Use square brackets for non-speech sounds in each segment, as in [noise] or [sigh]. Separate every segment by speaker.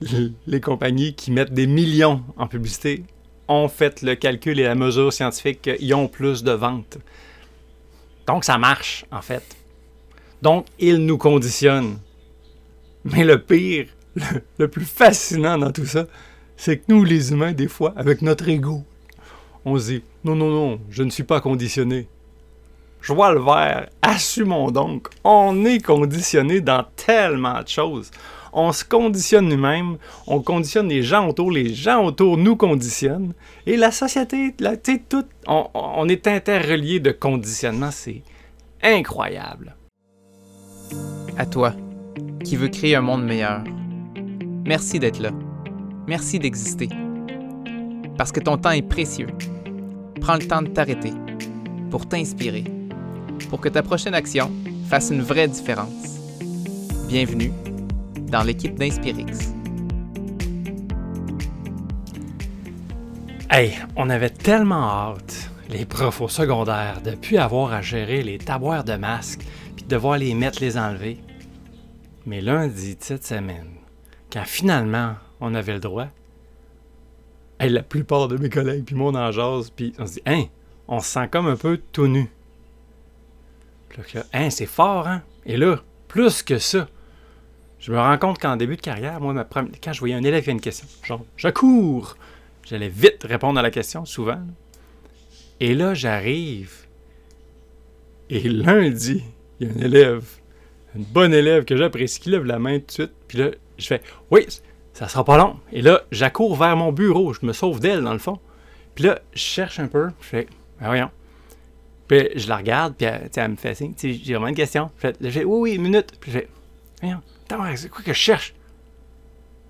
Speaker 1: [laughs] les compagnies qui mettent des millions en publicité ont fait le calcul et la mesure scientifique qu'ils ont plus de ventes. Donc ça marche, en fait. Donc, ils nous conditionnent. Mais le pire, [laughs] le, plus fascinant dans tout ça, c'est que nous, les humains, des fois, avec notre ego, on se dit Non, non, non, je ne suis pas conditionné. Je vois le vert, assumons donc. On est conditionné dans tellement de choses on se conditionne nous-mêmes, on conditionne les gens autour, les gens autour nous conditionnent, et la société, la, tout, on, on est interrelié de conditionnement, c'est incroyable.
Speaker 2: À toi, qui veux créer un monde meilleur. Merci d'être là. Merci d'exister. Parce que ton temps est précieux. Prends le temps de t'arrêter pour t'inspirer, pour que ta prochaine action fasse une vraie différence. Bienvenue dans l'équipe d'Inspirix.
Speaker 1: Hey, on avait tellement hâte, les profs au secondaire, de plus avoir à gérer les taboires de masques puis de devoir les mettre, les enlever. Mais lundi de cette semaine, quand finalement on avait le droit, hey, la plupart de mes collègues puis mon en jase, puis on se dit, hein, on se sent comme un peu tout nu. Puis là, hein, c'est fort, hein? Et là, plus que ça, je me rends compte qu'en début de carrière, moi, quand je voyais un élève qui a une question, genre, je cours, j'allais vite répondre à la question, souvent. Et là, j'arrive, et lundi, il y a un élève, une bonne élève que j'apprécie, qui lève la main tout de suite, puis là, je fais, oui, ça sera pas long. Et là, j'accours vers mon bureau, je me sauve d'elle, dans le fond. Puis là, je cherche un peu, je fais, ben voyons. Puis je la regarde, puis elle, elle me fait signe, j'ai vraiment une question. Je fais, oui, oui, une minute. Puis je fais, c'est quoi que je cherche?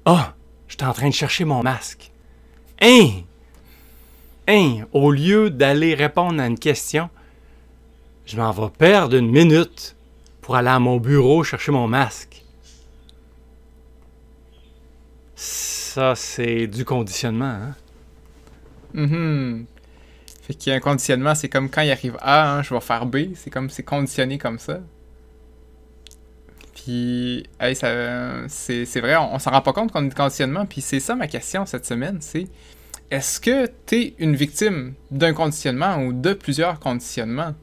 Speaker 1: Ah, oh, j'étais en train de chercher mon masque. Hein? Hein? Au lieu d'aller répondre à une question, je m'en vais perdre une minute pour aller à mon bureau chercher mon masque. Ça, c'est du conditionnement, hein?
Speaker 2: Mm Fait qu'il y a un conditionnement, c'est comme quand il arrive A, hein, je vais faire B, c'est comme c'est conditionné comme ça. Puis, c'est vrai, on, s'en rend pas compte qu'on est conditionnement. Puis c'est ça ma question cette semaine, c'est est-ce que tu es une victime d'un conditionnement ou de plusieurs conditionnements?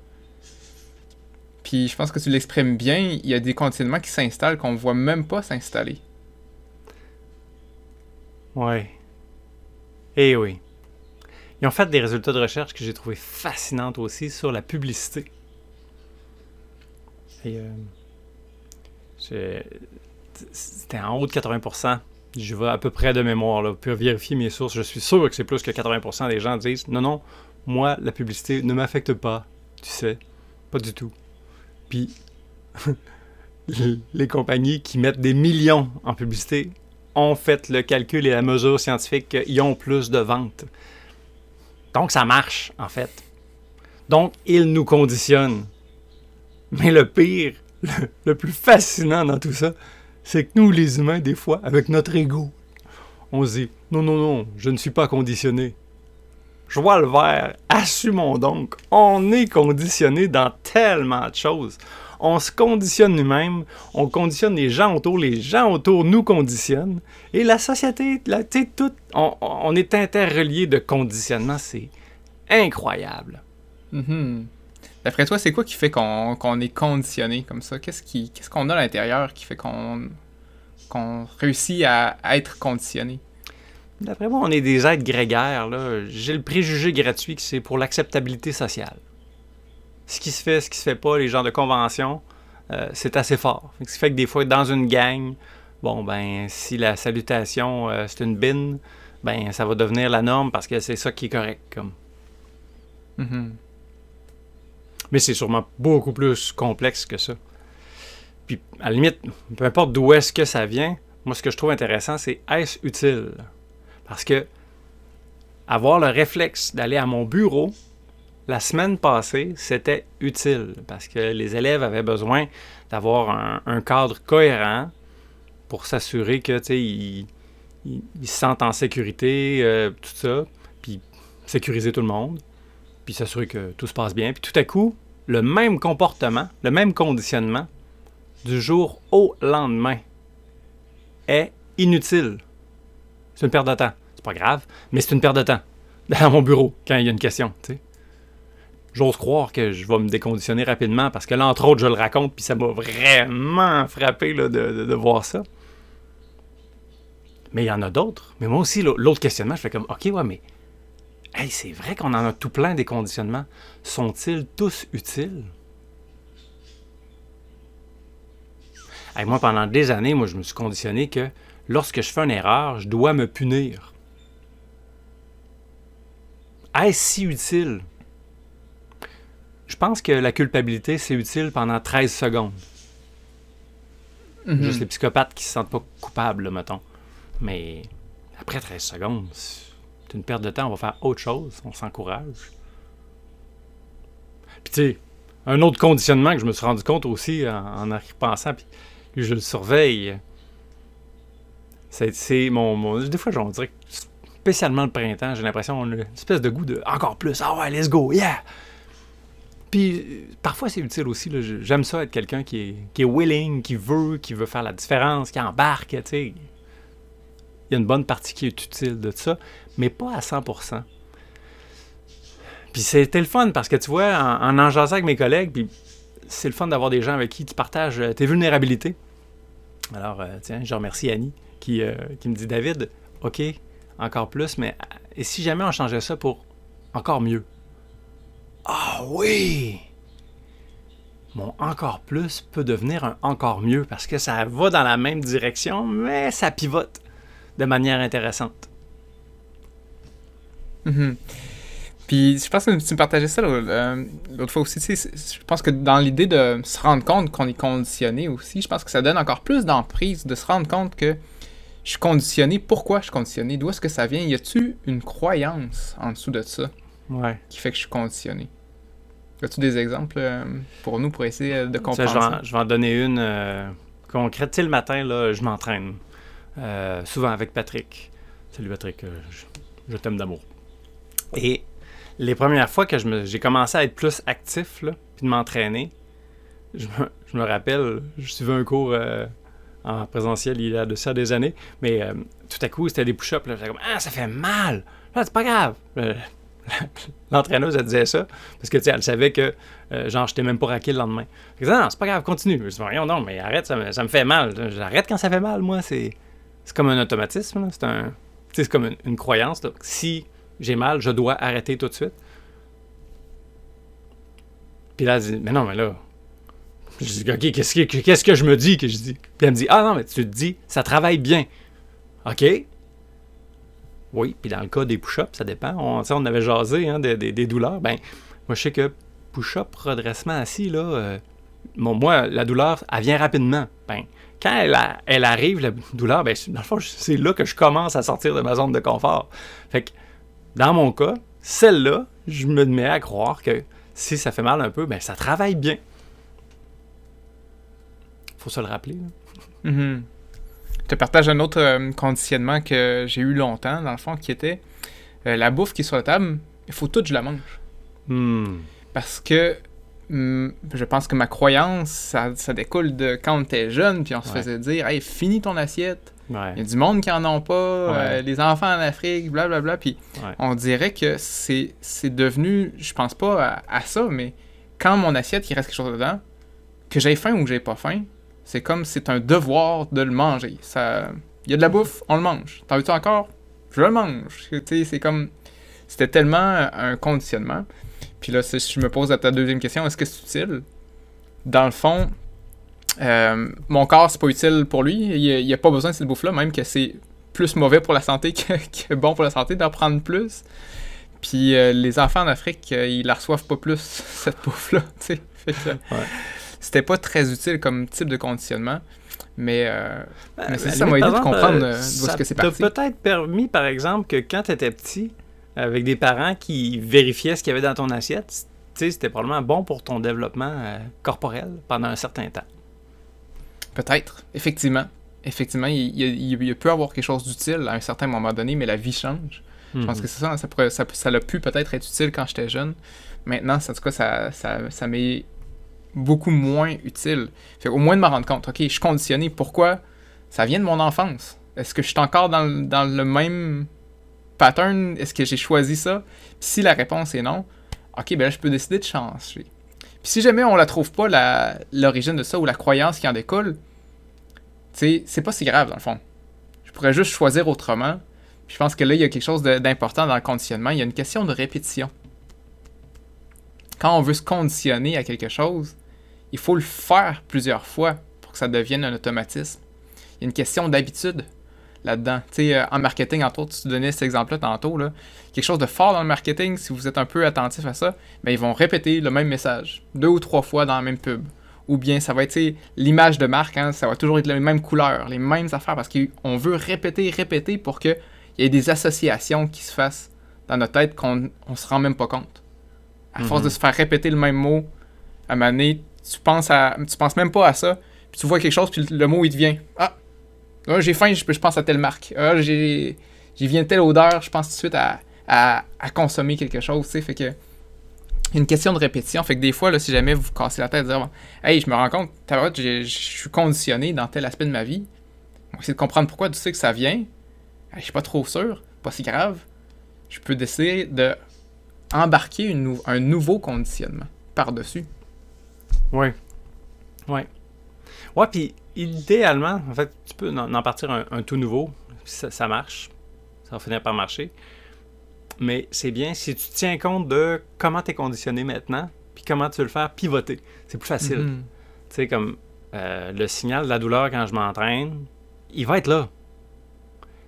Speaker 2: Puis je pense que tu l'exprimes bien, il y a des conditionnements qui s'installent qu'on voit même pas s'installer.
Speaker 1: Ouais. Eh oui. Ils ont fait des résultats de recherche que j'ai trouvé fascinantes aussi sur la publicité. Et euh, c'était en haut de 80%. Je vais à peu près de mémoire, là, pour vérifier mes sources. Je suis sûr que c'est plus que 80% des gens disent non, non, moi, la publicité ne m'affecte pas. Tu sais, pas du tout. Puis, [laughs] les compagnies qui mettent des millions en publicité ont fait le calcul et la mesure scientifique qu'ils ont plus de ventes. Donc, ça marche, en fait. Donc, ils nous conditionnent. Mais le pire, le, plus fascinant dans tout ça, c'est que nous, les humains, des fois, avec notre ego, on se dit non, non, non, je ne suis pas conditionné. Je vois le vert, assumons donc. On est conditionné dans tellement de choses. On se conditionne nous-mêmes, on conditionne les gens autour, les gens autour nous conditionnent. Et la société, la, tout, on, on, est interrelié de conditionnement, c'est incroyable.
Speaker 2: Mm-hmm. D'après toi, c'est quoi qui fait qu'on est conditionné comme ça? Qu'est-ce qu'on a à l'intérieur qui fait qu'on réussit à, être conditionné?
Speaker 1: D'après moi, on est des êtres grégaires. J'ai le préjugé gratuit que c'est pour l'acceptabilité sociale. Ce qui se fait, ce qui se fait pas, les gens de convention, euh, c'est assez fort. Ce qui fait que des fois, dans une gang, bon, ben, si la salutation, euh, c'est une bine, ben, ça va devenir la norme parce que c'est ça qui est correct. Comme. Mm-hmm. Mais c'est sûrement beaucoup plus complexe que ça. Puis, à la limite, peu importe d'où est-ce que ça vient, moi, ce que je trouve intéressant, c'est est-ce utile? Parce que avoir le réflexe d'aller à mon bureau la semaine passée, c'était utile parce que les élèves avaient besoin d'avoir un, cadre cohérent pour s'assurer que ils, ils, se sentent en sécurité, euh, tout ça, puis sécuriser tout le monde puis s'assurer que tout se passe bien. Puis tout à coup, le même comportement, le même conditionnement, du jour au lendemain, est inutile C'est une perte de temps. C'est pas grave, mais c'est une perte de temps. [laughs] Dans mon bureau, quand il y a une question, tu sais. J'ose croire que je vais me déconditionner rapidement parce que là, entre autres, je le raconte, puis ça m'a vraiment frappé là, de, de, voir ça. Mais il y en a d'autres. Mais moi aussi, l'autre questionnement, je fais comme, OK, ouais, mais hey, c'est vrai qu'on en a tout plein des conditionnements. Sont-ils tous utiles? moi, pendant des années, moi, je me suis conditionné que lorsque je fais une erreur, je dois me punir. Est-ce si utile? Je pense que la culpabilité, c'est utile pendant 13 secondes. Mhm. Juste les psychopathes qui se sentent pas coupables, mettons. Mais après 13 secondes, une perte de temps, on va faire autre chose, on s'encourage. Puis tu sais, un autre conditionnement que je me suis rendu compte aussi en, en repensant, puis je le surveille. C'est mon, Des fois, on dirait spécialement le printemps, j'ai l'impression qu'on a une espèce de goût de encore plus. Ah ouais, let's go, yeah! Puis parfois, c'est utile aussi. J'aime ça être quelqu'un qui est, qui est willing, qui veut, qui veut faire la différence, qui embarque, tu sais. Il y a une bonne partie qui est utile de ça, mais pas à 100%. Puis c'était le fun parce que tu vois, en en, avec mes collègues, puis c'est le fun d'avoir des gens avec qui tu partages euh, tes vulnérabilités. Alors, euh, tiens, je remercie Annie qui, euh, qui, me dit David, OK, encore plus, mais et si jamais on changeait ça pour encore mieux? Ah oui Mon encore plus peut devenir un encore mieux parce que ça va dans la même direction, mais ça pivote de manière intéressante.
Speaker 2: Mm-hmm. Puis je pense que tu me partageais ça euh, l'autre fois aussi. Je pense que dans l'idée de se rendre compte qu'on est conditionné aussi, je pense que ça donne encore plus d'emprise de se rendre compte que je suis conditionné. Pourquoi je suis conditionné D'où est-ce que ça vient Y a-tu une croyance en dessous de ça qui fait que je suis conditionné? As-tu des exemples euh, pour nous pour essayer de comprendre
Speaker 1: ça, je, vais en, donner une euh, concrète. le matin, là, je m'entraîne. Souvent avec Patrick. Salut Patrick, je, je t'aime d'amour. Et les premières fois que j'ai commencé à être plus actif, puis de m'entraîner, je me, rappelle, je suivais un cours euh, en présentiel il y a de ça des années, mais euh, tout à coup, c'était des push-ups. J'étais comme Ah, ça fait mal! Là, c'est pas grave! Euh, [laughs] l'entraîneuse, elle disait ça, parce que, elle savait que, genre, j'étais même pas raqué le lendemain. Elle disait Non, c'est pas grave, continue. Je dis Non, non, mais arrête, ça me, fait mal. J'arrête quand ça fait mal, moi. C'est comme un automatisme, c'est un. C'est comme une, croyance. Si j'ai mal, je dois arrêter tout de suite. Puis là, elle dit, mais non, mais là. Je dis, OK, qu'est-ce que, qu'est-ce que je me dis que je dis? Puis elle me dit, ah non, mais tu te dis, ça travaille bien. OK? Oui, puis dans le cas des push-ups, ça dépend. On, on avait jasé hein, des, des, douleurs. Ben, moi, je sais que push-up, redressement assis, là, euh, moi, la douleur, elle vient rapidement. Ben, quand elle, elle arrive, la douleur, ben, dans le fond, c'est là que je commence à sortir de ma zone de confort. Fait que dans mon cas, celle-là, je me mets à croire que si ça fait mal un peu, ben ça travaille bien. Faut se le rappeler.
Speaker 2: Mm-hmm. Je te partage un autre euh, conditionnement que j'ai eu longtemps, dans le fond, qui était euh, la bouffe qui est sur la table, il faut tout que je la mange.
Speaker 1: Hmm.
Speaker 2: Parce que je pense que ma croyance, ça, découle de quand on était jeune, puis on se faisait dire Hey, finis ton assiette. Il y a du monde qui en ont pas, euh, les enfants en Afrique, blablabla. Puis on dirait que c'est devenu, je pense pas à, ça, mais quand mon assiette, il reste quelque chose dedans, que j'ai faim ou que j'ai pas faim, c'est comme c'est un devoir de le manger. Ça, il y a de la bouffe, on le mange. T'en veux-tu encore? Je le mange. C'est comme. C'était tellement un conditionnement. Puis là, si je me pose à ta deuxième question, est-ce que c'est utile? Dans le fond, euh, mon corps, c'est pas utile pour lui. Il n'y a, pas besoin de cette bouffe-là, même que c'est plus mauvais pour la santé [laughs] que, bon pour la santé d'en prendre plus. Puis euh, les enfants en Afrique, euh, ils la reçoivent pas plus, [laughs] cette bouffe-là. C'était pas très utile comme type de conditionnement. Mais, ben, ça m'a aidé de comprendre d'où est-ce que c'est parti.
Speaker 1: peut-être permis, par exemple, que quand tu étais petit, avec des parents qui vérifiaient ce qu'il y avait dans ton assiette, c'était probablement bon pour ton développement corporel pendant un certain temps.
Speaker 2: Peut-être, effectivement. Effectivement, il, il, peut avoir quelque chose d'utile à un certain moment donné, mais la vie change. Je pense mhm. que c'est ça, ça, pourrait, ça, ça a pu peut-être être utile quand j'étais jeune. Maintenant, en tout cas, ça, ça, ça m'est beaucoup moins utile. Fait au moins de me rendre compte, ok, je suis conditionné. Pourquoi? Ça vient de mon enfance. Est-ce que je suis encore dans, dans le même pattern? Est-ce que j'ai choisi ça? Si la réponse est non, ok, ben là, je peux décider de changer. Puis si jamais on la trouve pas, l'origine de ça ou la croyance qui en découle, c'est pas si grave dans le fond. Je pourrais juste choisir autrement. Je pense que là, il y a quelque chose d'important dans le conditionnement. Il y a une question de répétition. Quand on veut se conditionner à quelque chose, il faut le faire plusieurs fois pour que ça devienne un automatisme. Il y a une question d'habitude là-dedans. Tu sais, euh, en marketing, entre autres, tu donnais cet exemple-là tantôt, là. quelque chose de fort dans le marketing, si vous êtes un peu attentif à ça, ben, ils vont répéter le même message deux ou trois fois dans la même pub. Ou bien ça va être l'image de marque, hein, ça va toujours être les mêmes couleurs, les mêmes affaires, parce qu'on veut répéter, répéter pour qu'il y ait des associations qui se fassent dans notre tête qu'on on se rend même pas compte. À force
Speaker 1: Mhm.
Speaker 2: de se faire répéter le même mot, à un moment donné, tu penses, à, tu penses même pas à ça, puis tu vois quelque chose, puis le mot il te vient. Ah, ah, j'ai faim, je, pense à telle marque. Ah, j'ai, j'y viens telle odeur, je pense tout de suite à, à, consommer quelque chose, tu. Fait que, une question de répétition. Fait que des fois, là, si jamais vous cassez la tête, dire, hey, je me rends compte, j'ai- je suis conditionné dans tel aspect de ma vie. On va essayer de comprendre pourquoi tu sais que ça vient. Hey, je suis pas trop sûr, pas si grave. Je peux décider de embarquer un nouveau conditionnement par-dessus.
Speaker 1: Ouais. Ouais. Ouais, puis idéalement, en fait, tu peux en, en partir un, un tout nouveau, ça, ça marche. Ça va finir par marcher. Mais c'est bien si tu tiens compte de comment tu es conditionné maintenant, puis comment tu veux le faire pivoter. C'est plus facile.
Speaker 2: Mhm.
Speaker 1: Tu sais, comme euh, le signal de la douleur quand je m'entraîne, il va être là.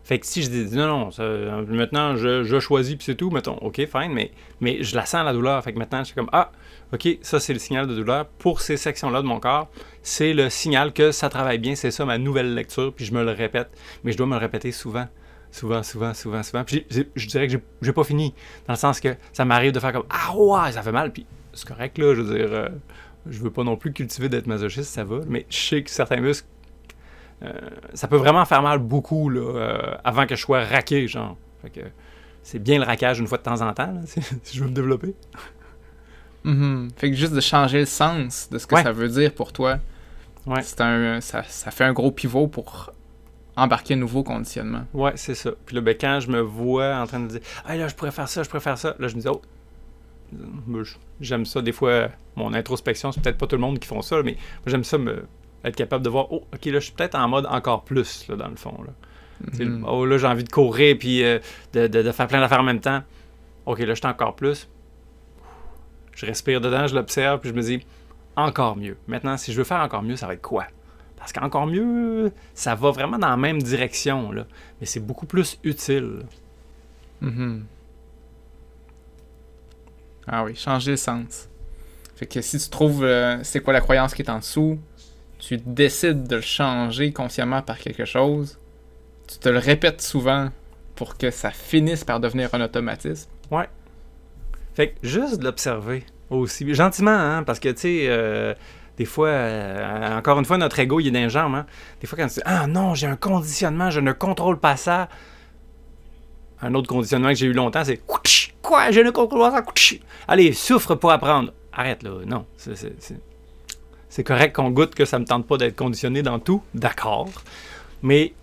Speaker 1: Fait que si je dis non, non, maintenant je, je choisis puis c'est tout, mettons, ok, fine, mais, mais je la sens la douleur. Fait que maintenant je suis comme ah, ok, ça c'est le signal de douleur pour ces sections-là de mon corps. C'est le signal que ça travaille bien, c'est ça ma nouvelle lecture, puis je me le répète. Mais je dois me le répéter souvent. Souvent, souvent, souvent, souvent. Puis je dirais que j'ai- pas fini. Dans le sens que ça m'arrive de faire comme Ah ouais, ça fait mal. Puis c'est correct là, je veux dire. euh, je veux pas non plus cultiver d'être masochiste, ça va. Mais je sais que certains muscles, ça peut vraiment faire mal beaucoup là, euh, avant que je sois raqué, genre. Fait que c'est bien le raquage une fois de temps en temps, là, si, [laughs] si je veux me développer.
Speaker 2: Mhm. Fait que juste de changer le sens de ce que
Speaker 1: Ouais.
Speaker 2: ça veut dire pour toi,
Speaker 1: Ouais.
Speaker 2: c'est un, ça, ça fait un gros pivot pour embarquer un nouveau conditionnement.
Speaker 1: Ouais, c'est ça. Puis là, ben, quand je me vois en train de dire Ah là, je pourrais faire ça, je pourrais faire ça, là, je me dis Oh, j'aime ça. Des fois, mon introspection, c'est peut-être pas tout le monde qui font ça, mais moi, j'aime ça, me, être capable de voir Oh, ok, là, je suis peut-être en mode encore plus, là, dans le fond. Là.
Speaker 2: Mhm.
Speaker 1: Oh, là, j'ai envie de courir puis euh, de, de- de faire plein d'affaires en même temps. Ok, là, je suis encore plus. Je respire dedans, je l'observe, puis je me dis encore mieux. Maintenant, si je veux faire encore mieux, ça va être quoi? Parce qu'encore mieux, ça va vraiment dans la même direction, là. Mais c'est beaucoup plus utile.
Speaker 2: Mhm. Ah oui, changer le sens. Fait que si tu trouves euh, c'est quoi la croyance qui est en dessous, tu décides de le changer consciemment par quelque chose, tu te le répètes souvent pour que ça finisse par devenir un automatisme.
Speaker 1: Fait que juste de l'observer aussi, gentiment, hein, parce que, tu sais, euh, des fois, euh, encore une fois, notre ego, il est jambes, hein. Des fois, quand tu dis « Ah non, j'ai un conditionnement, je ne contrôle pas ça », un autre conditionnement que j'ai eu longtemps, c'est « Couch! Quoi? Je ne contrôle pas ça? Allez, souffre pour apprendre. » Arrête, là. Non, c'est- C'est correct qu'on goûte que ça me tente pas d'être conditionné dans tout, d'accord. Mais,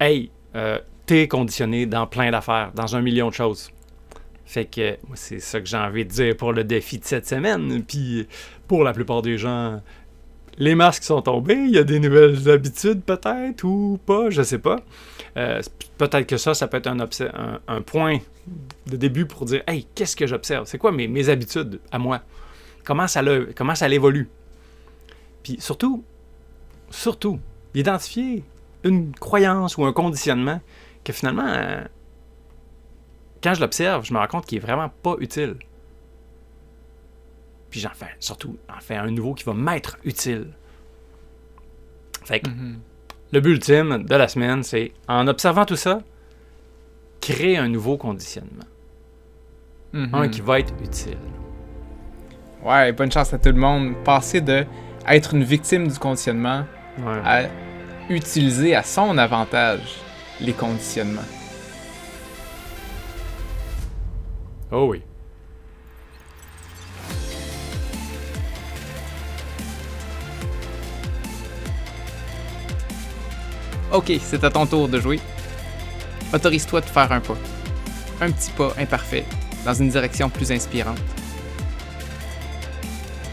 Speaker 1: hey, euh, t'es conditionné dans plein d'affaires, dans un million de choses. Fait que c'est ça que j'ai envie de dire pour le défi de cette semaine. Puis pour la plupart des gens, les masques sont tombés. Il y a des nouvelles habitudes peut-être ou pas, je sais pas. Euh, peut-être que ça, ça peut être un, point de début pour dire Hey, qu'est-ce que j'observe? C'est quoi mes, mes habitudes à moi? Comment ça, le- comment ça l'évolue Puis surtout, surtout, identifier une croyance ou un conditionnement que finalement. euh, quand je l'observe, je me rends compte qu'il est vraiment pas utile. Puis j'en fais surtout en fais un nouveau qui va m'être utile. Fait que
Speaker 2: Mhm.
Speaker 1: le but ultime de la semaine, c'est en observant tout ça, créer un nouveau conditionnement. Un qui va être utile.
Speaker 2: Ouais, bonne chance à tout le monde. Passer de être une victime du conditionnement
Speaker 1: Ouais.
Speaker 2: à utiliser à son avantage les conditionnements.
Speaker 1: Oh oui.
Speaker 2: OK, c'est à ton tour de jouer. Autorise-toi de faire un pas. Un petit pas imparfait dans une direction plus inspirante.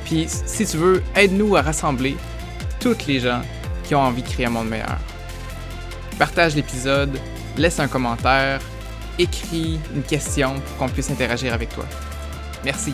Speaker 2: Puis, si tu veux, aide-nous à rassembler toutes les gens qui ont envie de créer un monde meilleur. Partage l'épisode, laisse un commentaire, écris une question pour qu'on puisse interagir avec toi. Merci.